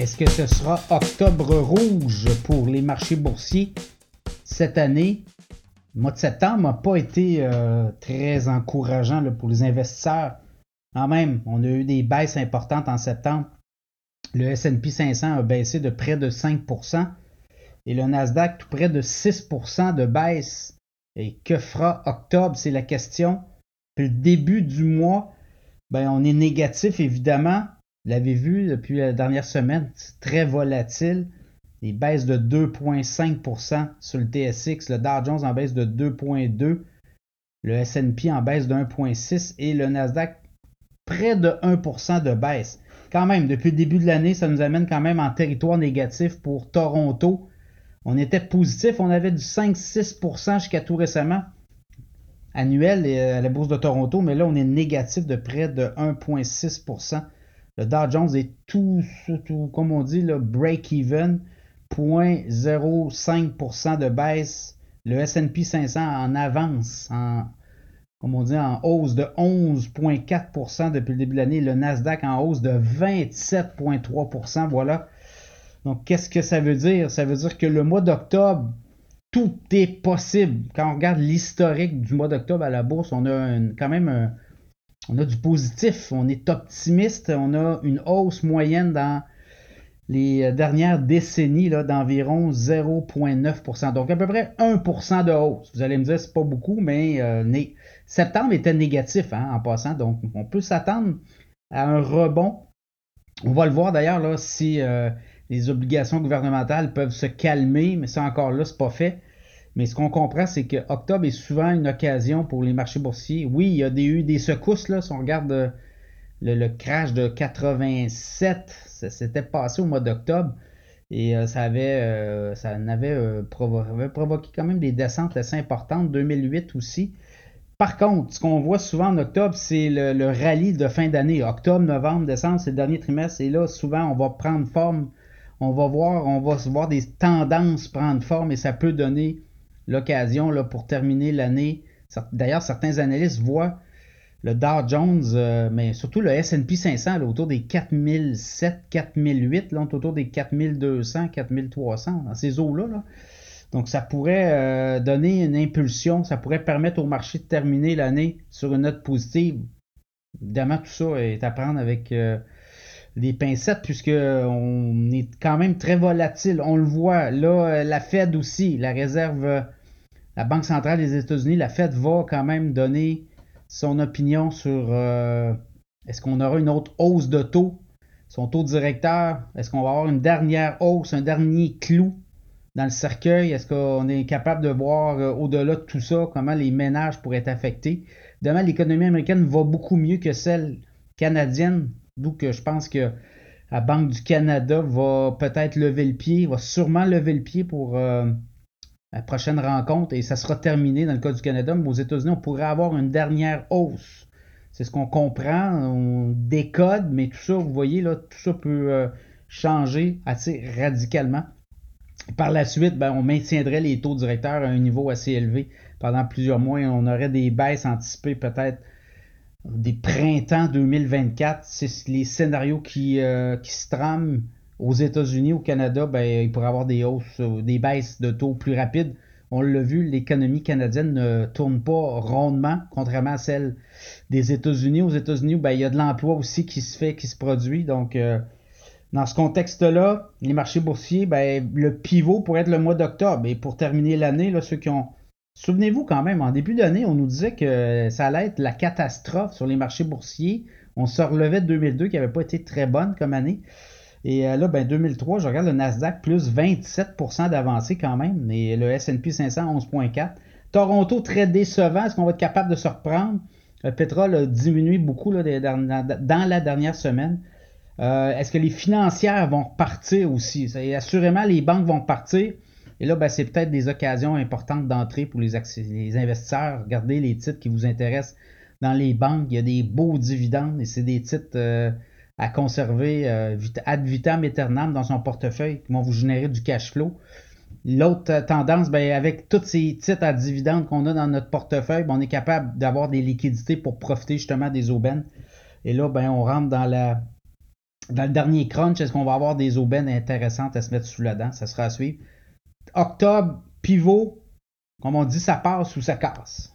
Est-ce que ce sera octobre rouge pour les marchés boursiers cette année? Le mois de septembre n'a pas été euh, très encourageant pour les investisseurs. Quand même, on a eu des baisses importantes en septembre. Le SP 500 a baissé de près de 5% et le Nasdaq tout près de 6% de baisse. Et que fera octobre? C'est la question. Le début du mois, ben, on est négatif évidemment. L'avez vu depuis la dernière semaine, très volatile. Des baisses de 2,5% sur le TSX, le Dow Jones en baisse de 2,2%, le SP en baisse de 1,6% et le Nasdaq près de 1% de baisse. Quand même, depuis le début de l'année, ça nous amène quand même en territoire négatif pour Toronto. On était positif, on avait du 5-6% jusqu'à tout récemment annuel euh, à la bourse de Toronto, mais là on est négatif de près de 1,6%. Le Dow Jones est tout, comme on dit, le break-even, 0,05% de baisse. Le S&P 500 en avance, en, comme on dit, en hausse de 11,4% depuis le début de l'année. Le Nasdaq en hausse de 27,3%. Voilà. Donc, qu'est-ce que ça veut dire? Ça veut dire que le mois d'octobre, tout est possible. Quand on regarde l'historique du mois d'octobre à la bourse, on a quand même un, on a du positif, on est optimiste, on a une hausse moyenne dans les euh, dernières décennies d'environ 0,9%. Donc à peu près 1% de hausse. Vous allez me dire, c'est pas beaucoup, mais euh, septembre était négatif hein, en passant. Donc on peut s'attendre à un rebond. On va le voir d'ailleurs si euh, les obligations gouvernementales peuvent se calmer, mais ça encore là, c'est pas fait. Mais ce qu'on comprend, c'est que octobre est souvent une occasion pour les marchés boursiers. Oui, il y a eu des secousses, là, si on regarde euh, le, crash de 87, ça s'était passé au mois d'octobre. Et euh, ça avait, euh, ça provoqué quand même des descentes assez importantes, 2008 aussi. Par contre, ce qu'on voit souvent en octobre, c'est le, le, rallye de fin d'année. Octobre, novembre, décembre, c'est le dernier trimestre. Et là, souvent, on va prendre forme. On va voir, on va voir des tendances prendre forme et ça peut donner l'occasion pour terminer l'année. D'ailleurs, certains analystes voient le Dow Jones, euh, mais surtout le S&P 500 autour des 4007, 4008, là, autour des 4200, 4300, dans ces eaux-là. Donc, ça pourrait euh, donner une impulsion, ça pourrait permettre au marché de terminer l'année sur une note positive. Évidemment, tout ça est à prendre avec euh, des pincettes, puisqu'on est quand même très volatile. On le voit. Là, la Fed aussi, la réserve la Banque centrale des États-Unis, la Fed, va quand même donner son opinion sur euh, est-ce qu'on aura une autre hausse de taux, son taux directeur, est-ce qu'on va avoir une dernière hausse, un dernier clou dans le cercueil, est-ce qu'on est capable de voir euh, au-delà de tout ça comment les ménages pourraient être affectés? Demain, l'économie américaine va beaucoup mieux que celle canadienne, que je pense que la Banque du Canada va peut-être lever le pied, va sûrement lever le pied pour euh, la prochaine rencontre et ça sera terminé dans le cas du Canada, mais aux États-Unis, on pourrait avoir une dernière hausse. C'est ce qu'on comprend, on décode, mais tout ça, vous voyez, là, tout ça peut euh, changer assez radicalement. Par la suite, ben, on maintiendrait les taux directeurs à un niveau assez élevé pendant plusieurs mois et on aurait des baisses anticipées peut-être des printemps 2024. C'est les scénarios qui, euh, qui se trament aux États-Unis, au Canada, ben, il pourrait avoir des hausses, euh, des baisses de taux plus rapides. On l'a vu, l'économie canadienne ne tourne pas rondement, contrairement à celle des États-Unis. Aux États-Unis, ben, il y a de l'emploi aussi qui se fait, qui se produit. Donc, euh, dans ce contexte-là, les marchés boursiers, ben, le pivot pourrait être le mois d'octobre. Et pour terminer l'année, ceux qui ont. Souvenez-vous quand même, en début d'année, on nous disait que ça allait être la catastrophe sur les marchés boursiers. On se relevait de 2002, qui n'avait pas été très bonne comme année. Et euh, là, ben 2003, je regarde le Nasdaq plus 27% d'avancée quand même, et le S&P 500 11.4. Toronto très décevant. Est-ce qu'on va être capable de se reprendre? Le pétrole a diminué beaucoup là, dans la dernière semaine. Euh, est-ce que les financières vont repartir aussi? Assurément, les banques vont repartir. Et là, ben, c'est peut-être des occasions importantes d'entrée pour les, investisseurs. Regardez les titres qui vous intéressent dans les banques. Il y a des beaux dividendes et c'est des titres euh, à conserver euh, ad vitam aeternam dans son portefeuille qui vont vous générer du cash flow. L'autre euh, tendance, ben, avec tous ces titres à dividendes qu'on a dans notre portefeuille, ben, on est capable d'avoir des liquidités pour profiter justement des aubaines. Et là, ben, on rentre dans le dernier crunch. Est-ce qu'on va avoir des aubaines intéressantes à se mettre sous la dent? Ça sera à suivre octobre, pivot, comme on dit, ça passe ou ça casse.